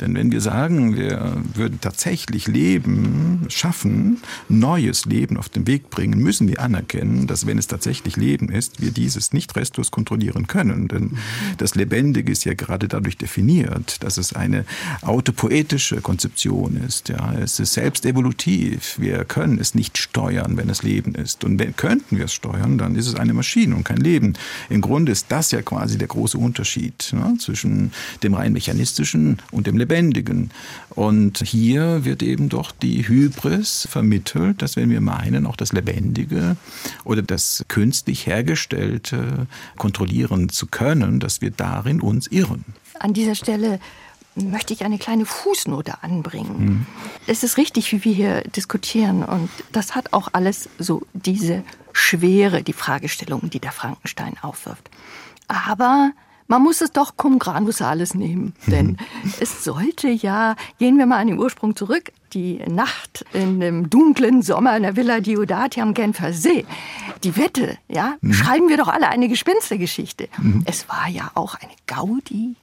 Denn wenn wir sagen, wir würden tatsächlich Leben schaffen, neues Leben auf den Weg bringen, müssen wir anerkennen, dass wenn es tatsächlich Leben ist, wir dieses nicht restlos kontrollieren können. Denn mhm. das Lebendige ist ja gerade dadurch definiert, dass es eine autopoetische Konzeption ist. Ja, es ist selbst evolutiv. Wir können es nicht steuern, wenn es Leben ist. Und wenn, könnten wir es steuern, dann ist es es eine Maschine und kein Leben. Im Grunde ist das ja quasi der große Unterschied ne, zwischen dem rein mechanistischen und dem lebendigen. Und hier wird eben doch die Hybris vermittelt, dass wenn wir meinen, auch das Lebendige oder das künstlich hergestellte kontrollieren zu können, dass wir darin uns irren. An dieser Stelle möchte ich eine kleine Fußnote anbringen. Mhm. Es ist richtig, wie wir hier diskutieren und das hat auch alles so diese Schwere, die Fragestellungen, die der Frankenstein aufwirft. Aber man muss es doch cum granus alles nehmen, denn es sollte ja, gehen wir mal an den Ursprung zurück, die Nacht in dem dunklen Sommer in der Villa Diodati am Genfer See. Die Wette, ja, mhm. schreiben wir doch alle eine Gespenstergeschichte. Mhm. Es war ja auch eine Gaudi,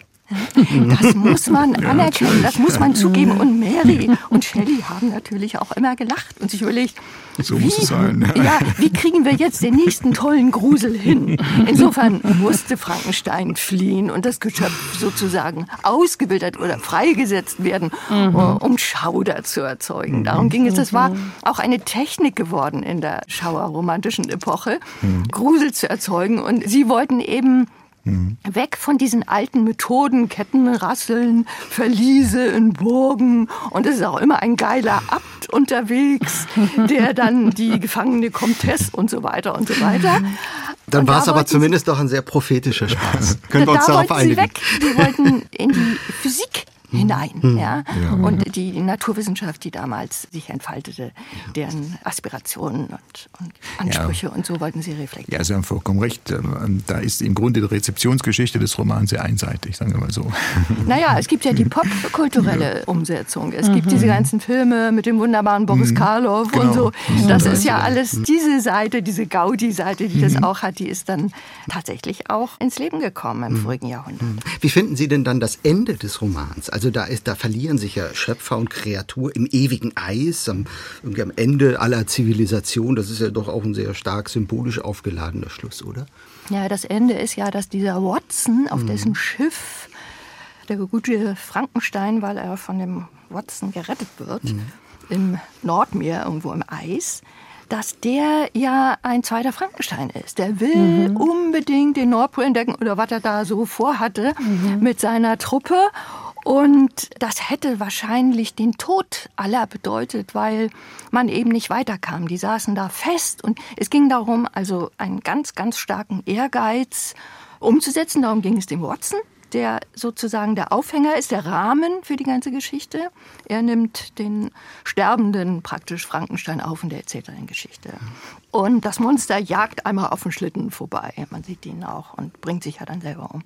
das muss man <laughs> anerkennen, das muss man zugeben. Und Mary <laughs> und Shelley haben natürlich auch immer gelacht und sich überlegt, so wie, muss es sein. Ja, wie kriegen wir jetzt den nächsten tollen Grusel hin? Insofern musste Frankenstein fliehen und das Geschöpf sozusagen ausgebildet oder freigesetzt werden, mhm. um Schauder zu erzeugen. Darum ging es. Das war auch eine Technik geworden in der Schauerromantischen Epoche, mhm. Grusel zu erzeugen. Und sie wollten eben Mhm. Weg von diesen alten Methoden, Kettenrasseln, Verliese in Burgen. Und es ist auch immer ein geiler Abt unterwegs, <laughs> der dann die gefangene Comtesse und so weiter und so weiter. Dann war es aber zumindest doch ein sehr prophetischer Spaß. <laughs> Können wir uns da darauf einigen? Sie weg. Die wollten in die Physik hinein. Hm. Ja? ja? Und die Naturwissenschaft, die damals sich entfaltete, deren Aspirationen und, und Ansprüche ja. und so wollten sie reflektieren. Ja, Sie haben vollkommen recht. Ähm, da ist im Grunde die Rezeptionsgeschichte des Romans sehr einseitig, sagen wir mal so. <laughs> Naja, es gibt ja die popkulturelle Umsetzung. Es gibt mhm. diese ganzen Filme mit dem wunderbaren Boris mhm. Karloff genau. und so. Das ist ja alles diese Seite, diese Gaudi-Seite, die das mhm. auch hat, die ist dann tatsächlich auch ins Leben gekommen im vorigen Jahrhundert. Wie finden Sie denn dann das Ende des Romans? Also da, ist, da verlieren sich ja Schöpfer und Kreatur im ewigen Eis, am, irgendwie am Ende aller Zivilisation. Das ist ja doch auch ein sehr stark symbolisch aufgeladener Schluss, oder? Ja, das Ende ist ja, dass dieser Watson, auf mhm. dessen Schiff der gute Frankenstein, weil er von dem Watson gerettet wird, mhm. im Nordmeer, irgendwo im Eis, dass der ja ein zweiter Frankenstein ist. Der will mhm. unbedingt den Nordpol entdecken oder was er da so vorhatte mhm. mit seiner Truppe. Und das hätte wahrscheinlich den Tod aller bedeutet, weil man eben nicht weiterkam. Die saßen da fest und es ging darum, also einen ganz, ganz starken Ehrgeiz umzusetzen. Darum ging es dem Watson der sozusagen der Aufhänger ist, der Rahmen für die ganze Geschichte. Er nimmt den Sterbenden praktisch Frankenstein auf und er erzählt eine Geschichte. Und das Monster jagt einmal auf den Schlitten vorbei. Man sieht ihn auch und bringt sich ja dann selber um.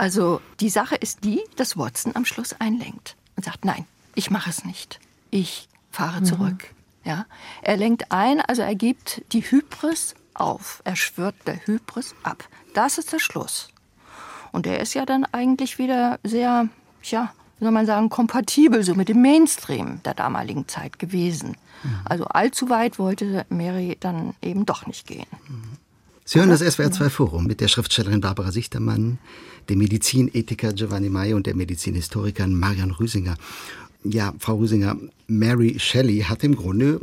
Also die Sache ist die, dass Watson am Schluss einlenkt und sagt, nein, ich mache es nicht. Ich fahre mhm. zurück. Ja, er lenkt ein, also er gibt die Hybris auf. Er schwört der Hybris ab. Das ist der Schluss. Und der ist ja dann eigentlich wieder sehr, ja, wie soll man sagen, kompatibel so mit dem Mainstream der damaligen Zeit gewesen. Mhm. Also allzu weit wollte Mary dann eben doch nicht gehen. Sie hören das SWR2 Forum mit der Schriftstellerin Barbara Sichtermann, dem Medizinethiker Giovanni May und der Medizinhistorikerin Marian Rüsinger. Ja, Frau Rüsinger, Mary Shelley hat im Grunde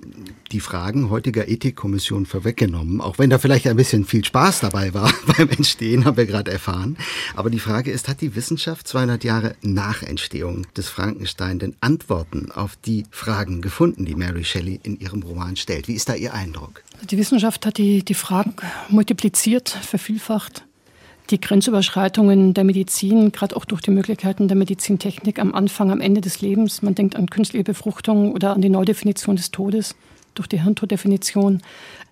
die Fragen heutiger Ethikkommission vorweggenommen, auch wenn da vielleicht ein bisschen viel Spaß dabei war <laughs> beim Entstehen, haben wir gerade erfahren. Aber die Frage ist, hat die Wissenschaft 200 Jahre nach Entstehung des Frankenstein denn Antworten auf die Fragen gefunden, die Mary Shelley in ihrem Roman stellt? Wie ist da Ihr Eindruck? Die Wissenschaft hat die, die Fragen multipliziert, vervielfacht die Grenzüberschreitungen der Medizin, gerade auch durch die Möglichkeiten der Medizintechnik am Anfang, am Ende des Lebens. Man denkt an künstliche Befruchtung oder an die Neudefinition des Todes durch die Hirntoddefinition.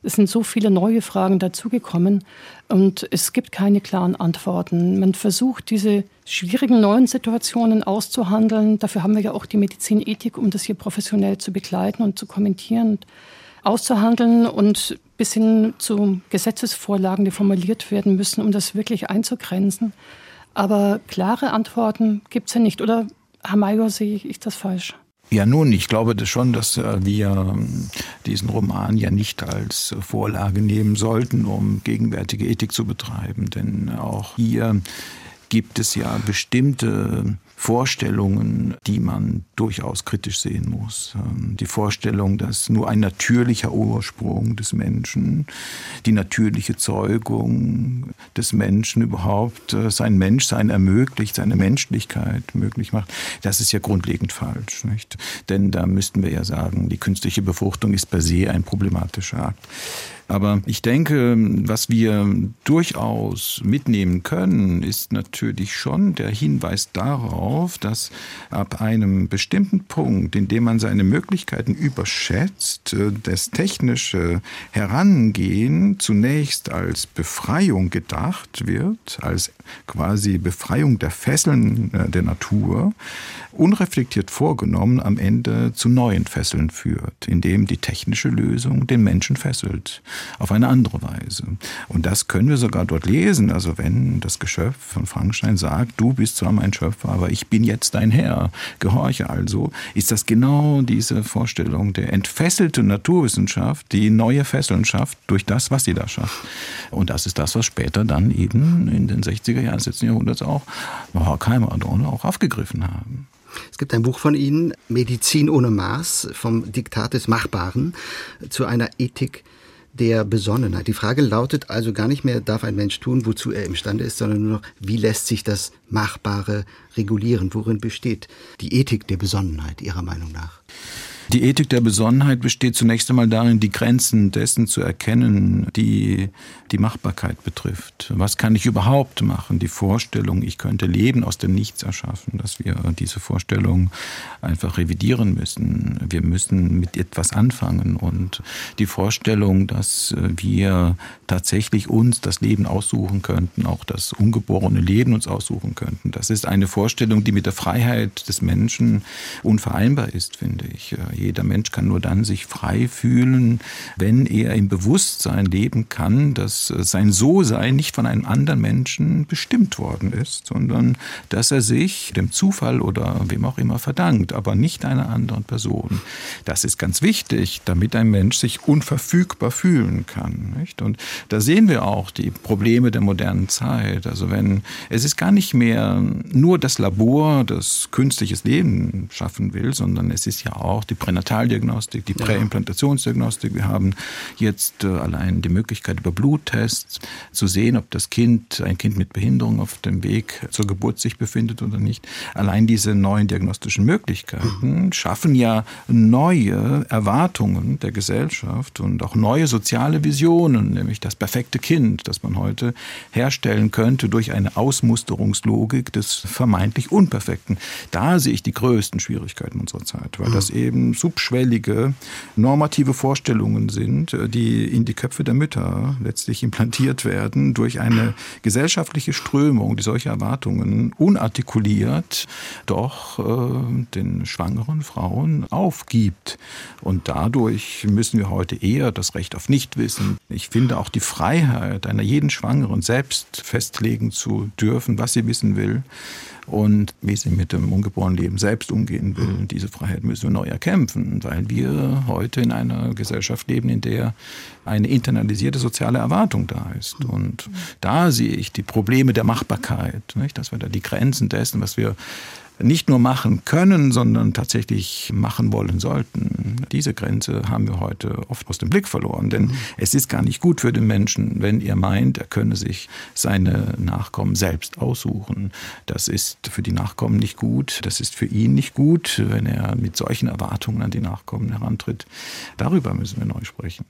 Es sind so viele neue Fragen dazugekommen und es gibt keine klaren Antworten. Man versucht, diese schwierigen neuen Situationen auszuhandeln. Dafür haben wir ja auch die Medizinethik, um das hier professionell zu begleiten und zu kommentieren auszuhandeln und bis hin zu Gesetzesvorlagen, die formuliert werden müssen, um das wirklich einzugrenzen. Aber klare Antworten gibt es ja nicht. Oder, Herr Major, sehe ich das falsch? Ja, nun, ich glaube schon, dass äh, wir ähm, diesen Roman ja nicht als Vorlage nehmen sollten, um gegenwärtige Ethik zu betreiben. Denn auch hier gibt es ja bestimmte Vorstellungen, die man durchaus kritisch sehen muss. Ähm, die Vorstellung, dass nur ein natürlicher Ursprung des Menschen, die natürliche Zeugung des Menschen überhaupt äh, sein Menschsein ermöglicht, seine Menschlichkeit möglich macht, das ist ja grundlegend falsch. Nicht? Denn da müssten wir ja sagen, die künstliche Befruchtung ist per se ein problematischer Akt. Aber ich denke, was wir durchaus mitnehmen können, ist natürlich schon der Hinweis darauf, dass ab einem bestimmten Punkt, in dem man seine Möglichkeiten überschätzt, äh, das technische Herangehen zunächst als Befreiung gedacht wird, als quasi Befreiung der Fesseln äh, der Natur, unreflektiert vorgenommen am Ende zu neuen Fesseln führt, indem die technische Lösung den Menschen fesselt, auf eine andere Weise. Und das können wir sogar dort lesen. Also wenn das Geschöpf von Frankenstein sagt, du bist zwar mein Schöpfer, aber ich bin jetzt dein Herr, gehorche also, ist das genau diese Vorstellung der entfesselten Naturwissenschaft, die neue Fesseln schafft durch das, was sie da schafft. Und das ist das, was später dann eben in den 60er Jahren des letzten Jahrhunderts auch Horkheimer und Adorno auch aufgegriffen haben. Es gibt ein Buch von Ihnen, Medizin ohne Maß, vom Diktat des Machbaren zu einer Ethik der Besonnenheit. Die Frage lautet also gar nicht mehr, darf ein Mensch tun, wozu er imstande ist, sondern nur noch, wie lässt sich das Machbare regulieren? Worin besteht die Ethik der Besonnenheit Ihrer Meinung nach? Die Ethik der Besonnenheit besteht zunächst einmal darin, die Grenzen dessen zu erkennen, die die Machbarkeit betrifft. Was kann ich überhaupt machen? Die Vorstellung, ich könnte Leben aus dem Nichts erschaffen, dass wir diese Vorstellung einfach revidieren müssen. Wir müssen mit etwas anfangen und die Vorstellung, dass wir tatsächlich uns das Leben aussuchen könnten, auch das ungeborene Leben uns aussuchen könnten. Das ist eine Vorstellung, die mit der Freiheit des Menschen unvereinbar ist, finde ich. Jeder Mensch kann nur dann sich frei fühlen, wenn er im Bewusstsein leben kann, dass sein So-Sein nicht von einem anderen Menschen bestimmt worden ist, sondern dass er sich dem Zufall oder wem auch immer verdankt, aber nicht einer anderen Person. Das ist ganz wichtig, damit ein Mensch sich unverfügbar fühlen kann. Nicht? Und da sehen wir auch die Probleme der modernen Zeit. Also wenn es ist gar nicht mehr nur das Labor, das künstliches Leben schaffen will, sondern es ist ja auch die Pränataldiagnostik, die Präimplantationsdiagnostik. Wir haben jetzt äh, allein die Möglichkeit über Bluttests zu sehen, ob das Kind, ein Kind mit Behinderung auf dem Weg zur Geburt sich befindet oder nicht. Allein diese neuen diagnostischen Möglichkeiten schaffen ja neue Erwartungen der Gesellschaft und auch neue soziale Visionen, nämlich das perfekte Kind, das man heute herstellen könnte durch eine Ausmusterungslogik des vermeintlich Unperfekten. Da sehe ich die größten Schwierigkeiten unserer Zeit, weil das mhm. eben subschwellige normative Vorstellungen sind, die in die Köpfe der Mütter letztlich implantiert werden durch eine gesellschaftliche Strömung, die solche Erwartungen unartikuliert doch äh, den schwangeren Frauen aufgibt. Und dadurch müssen wir heute eher das Recht auf Nichtwissen. Ich finde auch die Freiheit einer jeden Schwangeren selbst festlegen zu dürfen, was sie wissen will und wie sie mit dem ungeborenen Leben selbst umgehen will. Diese Freiheit müssen wir neu erkämpfen, weil wir heute in einer Gesellschaft leben, in der eine internalisierte soziale Erwartung da ist. Und da sehe ich die Probleme der Machbarkeit, nicht? dass wir da die Grenzen dessen, was wir nicht nur machen können, sondern tatsächlich machen wollen sollten. Diese Grenze haben wir heute oft aus dem Blick verloren, denn mhm. es ist gar nicht gut für den Menschen, wenn er meint, er könne sich seine Nachkommen selbst aussuchen. Das ist für die Nachkommen nicht gut, das ist für ihn nicht gut, wenn er mit solchen Erwartungen an die Nachkommen herantritt. Darüber müssen wir neu sprechen.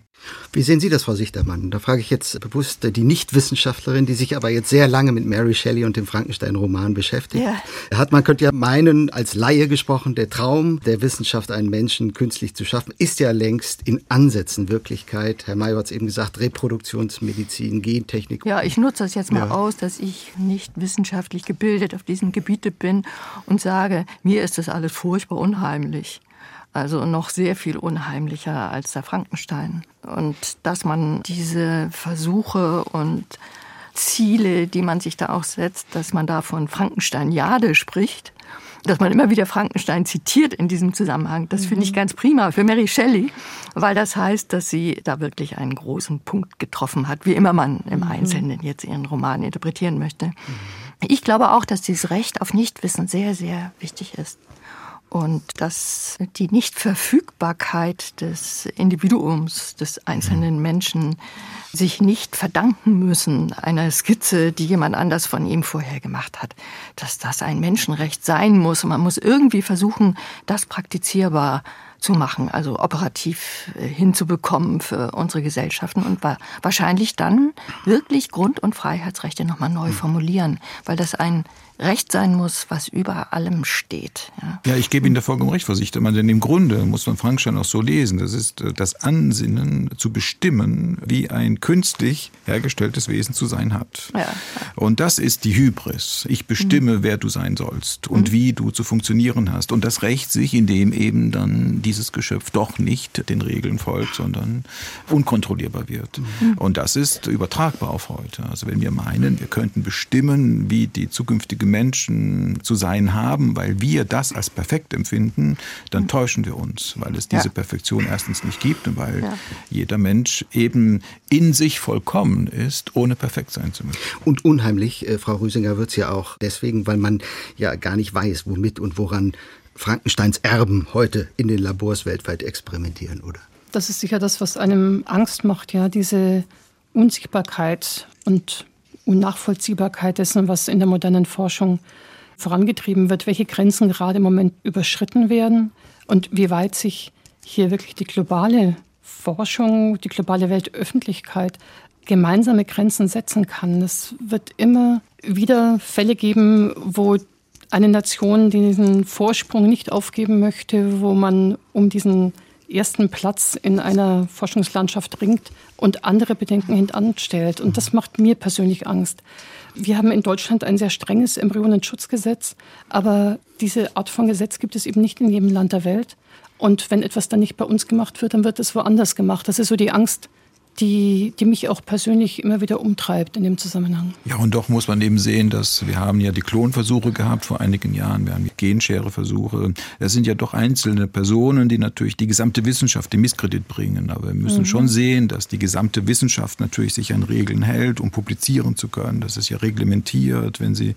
Wie sehen Sie das, Frau Sichtermann? Da frage ich jetzt bewusst die Nichtwissenschaftlerin, die sich aber jetzt sehr lange mit Mary Shelley und dem Frankenstein-Roman beschäftigt. Ja. Hat man könnte ja meinen, als Laie gesprochen, der Traum der Wissenschaft, einen Menschen künstlich zu schaffen, ist ja längst in Ansätzen Wirklichkeit. Herr Mayer hat es eben gesagt, Reproduktionsmedizin, Gentechnik. Ja, ich nutze das jetzt mal ja. aus, dass ich nicht wissenschaftlich gebildet auf diesem Gebiete bin und sage, mir ist das alles furchtbar unheimlich. Also noch sehr viel unheimlicher als der Frankenstein. Und dass man diese Versuche und Ziele, die man sich da auch setzt, dass man da von Frankenstein-Jade spricht, dass man immer wieder Frankenstein zitiert in diesem Zusammenhang. Das finde ich mhm. ganz prima für Mary Shelley, weil das heißt, dass sie da wirklich einen großen Punkt getroffen hat, wie immer man im mhm. Einzelnen jetzt ihren Roman interpretieren möchte. Mhm. Ich glaube auch, dass dieses Recht auf Nichtwissen sehr, sehr wichtig ist und dass die Nichtverfügbarkeit des Individuums, des einzelnen Menschen sich nicht verdanken müssen einer Skizze, die jemand anders von ihm vorher gemacht hat, dass das ein Menschenrecht sein muss. Man muss irgendwie versuchen, das praktizierbar zu machen, also operativ äh, hinzubekommen für unsere Gesellschaften und wahrscheinlich dann wirklich Grund- und Freiheitsrechte nochmal neu hm. formulieren, weil das ein Recht sein muss, was über allem steht. Ja, ja ich gebe Ihnen da vollkommen recht, Frau Sichtermann, denn im Grunde muss man Frankenstein auch so lesen. Das ist äh, das Ansinnen zu bestimmen, wie ein künstlich hergestelltes Wesen zu sein hat. Ja. Und das ist die Hybris. Ich bestimme, mhm. wer du sein sollst und mhm. wie du zu funktionieren hast. Und das rächt sich, indem eben dann dieses Geschöpf doch nicht den Regeln folgt, sondern unkontrollierbar wird. Mhm. Und das ist übertragbar auf heute. Also wenn wir meinen, wir könnten bestimmen, wie die zukünftige Menschen zu sein haben, weil wir das als perfekt empfinden, dann mhm. täuschen wir uns, weil es diese ja. Perfektion erstens nicht gibt und weil ja. jeder Mensch eben in sich vollkommen ist, ohne perfekt sein zu müssen. Und unheimlich, äh, Frau Rüsinger, wird es ja auch deswegen, weil man ja gar nicht weiß, womit und woran Frankensteins Erben heute in den Labors weltweit experimentieren, oder? Das ist sicher das, was einem Angst macht, ja, diese Unsichtbarkeit und Unnachvollziehbarkeit dessen, was in der modernen Forschung vorangetrieben wird, welche Grenzen gerade im Moment überschritten werden und wie weit sich hier wirklich die globale Forschung, die globale Weltöffentlichkeit gemeinsame Grenzen setzen kann. Es wird immer wieder Fälle geben, wo eine Nation diesen Vorsprung nicht aufgeben möchte, wo man um diesen ersten Platz in einer Forschungslandschaft ringt und andere Bedenken hintanstellt. Und das macht mir persönlich Angst. Wir haben in Deutschland ein sehr strenges Embryonenschutzgesetz, aber diese Art von Gesetz gibt es eben nicht in jedem Land der Welt. Und wenn etwas dann nicht bei uns gemacht wird, dann wird es woanders gemacht. Das ist so die Angst, die, die mich auch persönlich immer wieder umtreibt in dem Zusammenhang. Ja, und doch muss man eben sehen, dass wir haben ja die Klonversuche gehabt vor einigen Jahren, wir haben die Genschereversuche. Es sind ja doch einzelne Personen, die natürlich die gesamte Wissenschaft in Misskredit bringen. Aber wir müssen mhm. schon sehen, dass die gesamte Wissenschaft natürlich sich an Regeln hält, um publizieren zu können. Das ist ja reglementiert, wenn Sie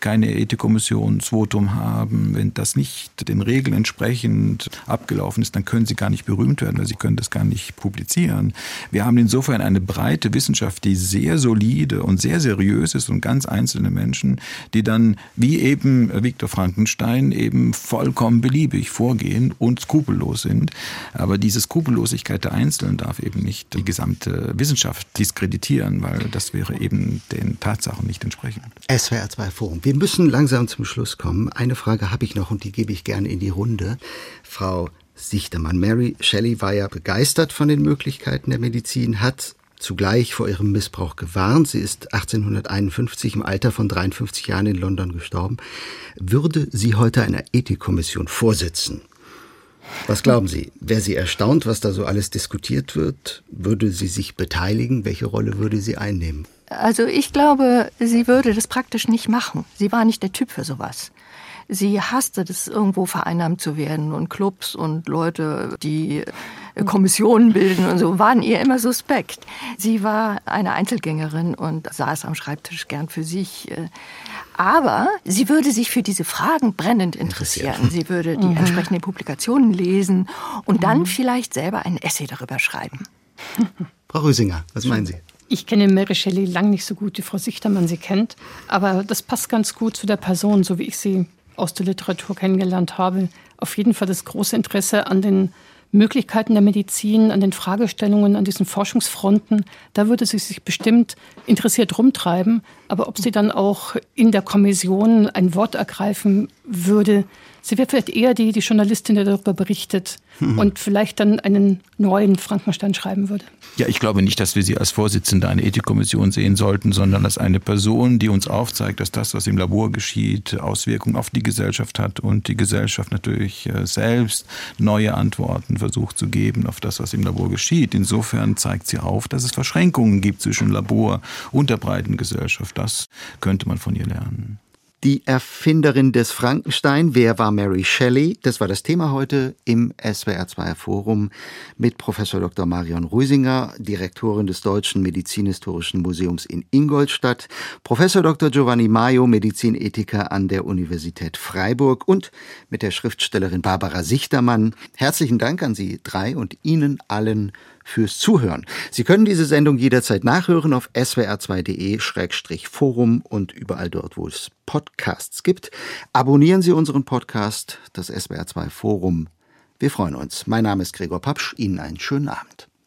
keine Ethikkommissionsvotum haben, wenn das nicht den Regeln entsprechend abgelaufen ist, dann können Sie gar nicht berühmt werden, weil Sie können das gar nicht publizieren. Wir haben haben insofern eine breite Wissenschaft, die sehr solide und sehr seriös ist und ganz einzelne Menschen, die dann wie eben Viktor Frankenstein eben vollkommen beliebig vorgehen und skrupellos sind. Aber diese Skrupellosigkeit der Einzelnen darf eben nicht die gesamte Wissenschaft diskreditieren, weil das wäre eben den Tatsachen nicht entsprechend. SWR 2 Forum. Wir müssen langsam zum Schluss kommen. Eine Frage habe ich noch und die gebe ich gerne in die Runde. Frau Sichtermann. Mary Shelley war ja begeistert von den Möglichkeiten der Medizin, hat zugleich vor ihrem Missbrauch gewarnt. Sie ist 1851 im Alter von 53 Jahren in London gestorben. Würde sie heute einer Ethikkommission vorsitzen? Was glauben Sie? Wäre sie erstaunt, was da so alles diskutiert wird? Würde sie sich beteiligen? Welche Rolle würde sie einnehmen? Also ich glaube, sie würde das praktisch nicht machen. Sie war nicht der Typ für sowas. Sie hasste das, irgendwo vereinnahmt zu werden und Clubs und Leute, die äh, Kommissionen bilden und so, waren ihr immer suspekt. Sie war eine Einzelgängerin und saß am Schreibtisch gern für sich. Äh, aber sie würde sich für diese Fragen brennend interessieren. Sie würde <laughs> die mhm. entsprechenden Publikationen lesen und dann mhm. vielleicht selber ein Essay darüber schreiben. <laughs> Frau Rösinger, was meinen Sie? Ich kenne Mary Shelley lang nicht so gut, wie Frau Sichtermann sie kennt, aber das passt ganz gut zu der Person, so wie ich sie aus der Literatur kennengelernt habe, auf jeden Fall das große Interesse an den Möglichkeiten der Medizin, an den Fragestellungen, an diesen Forschungsfronten. Da würde sie sich bestimmt interessiert rumtreiben. Aber ob sie dann auch in der Kommission ein Wort ergreifen würde, sie wäre vielleicht eher die, die Journalistin, die darüber berichtet mhm. und vielleicht dann einen neuen Frankenstein schreiben würde. Ja, ich glaube nicht, dass wir sie als Vorsitzende einer Ethikkommission sehen sollten, sondern als eine Person, die uns aufzeigt, dass das, was im Labor geschieht, Auswirkungen auf die Gesellschaft hat und die Gesellschaft natürlich äh, selbst neue Antworten versucht zu geben auf das, was im Labor geschieht. Insofern zeigt sie auf, dass es Verschränkungen gibt zwischen Labor und der breiten Gesellschaft. Das könnte man von ihr lernen. Die Erfinderin des Frankenstein, wer war Mary Shelley? Das war das Thema heute im SWR2 Forum mit Professor Dr. Marion Rüsinger, Direktorin des Deutschen Medizinhistorischen Museums in Ingolstadt, Professor Dr. Giovanni Maio, Medizinethiker an der Universität Freiburg und mit der Schriftstellerin Barbara Sichtermann. Herzlichen Dank an Sie drei und Ihnen allen fürs Zuhören. Sie können diese Sendung jederzeit nachhören auf swr2.de-forum und überall dort, wo es Podcasts gibt. Abonnieren Sie unseren Podcast, das SWR2 Forum Wir freuen uns. Mein Name ist Gregor Papsch. Ihnen einen schönen Abend.